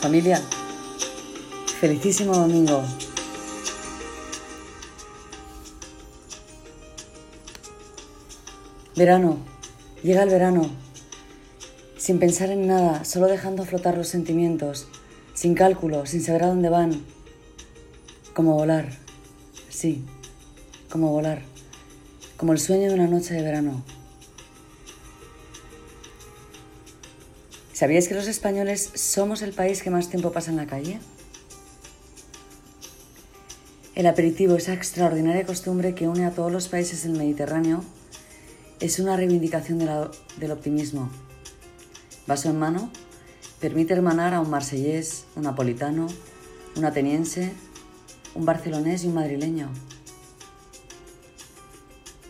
Familia, felicísimo domingo. Verano, llega el verano, sin pensar en nada, solo dejando flotar los sentimientos, sin cálculo, sin saber a dónde van. Como volar, sí, como volar, como el sueño de una noche de verano. ¿Sabíais que los españoles somos el país que más tiempo pasa en la calle? El aperitivo, esa extraordinaria costumbre que une a todos los países del Mediterráneo, es una reivindicación del optimismo. Vaso en mano, permite hermanar a un marsellés, un napolitano, un ateniense, un barcelonés y un madrileño.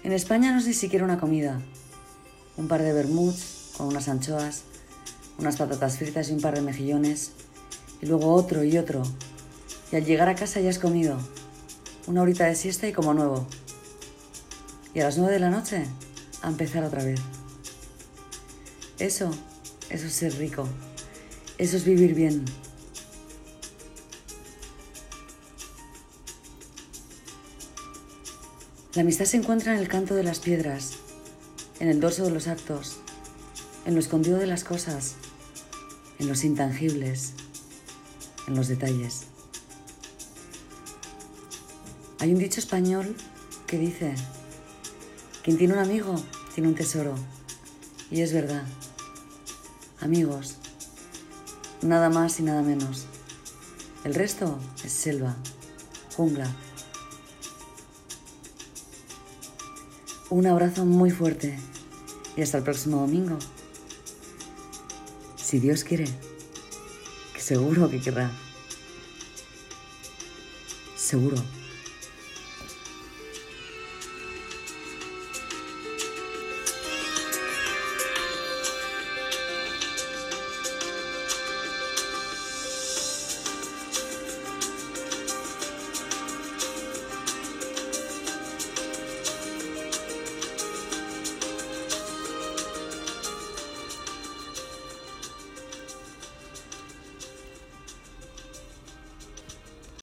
En España no es ni siquiera una comida. Un par de vermuts con unas anchoas, unas patatas fritas y un par de mejillones, y luego otro y otro. Y al llegar a casa ya has comido. Una horita de siesta y como nuevo. Y a las nueve de la noche, a empezar otra vez. Eso, eso es ser rico. Eso es vivir bien. La amistad se encuentra en el canto de las piedras, en el dorso de los actos, en lo escondido de las cosas, en los intangibles, en los detalles. Hay un dicho español que dice, quien tiene un amigo tiene un tesoro. Y es verdad. Amigos, nada más y nada menos. El resto es selva, jungla. Un abrazo muy fuerte y hasta el próximo domingo. Si Dios quiere, que seguro que querrá. Seguro.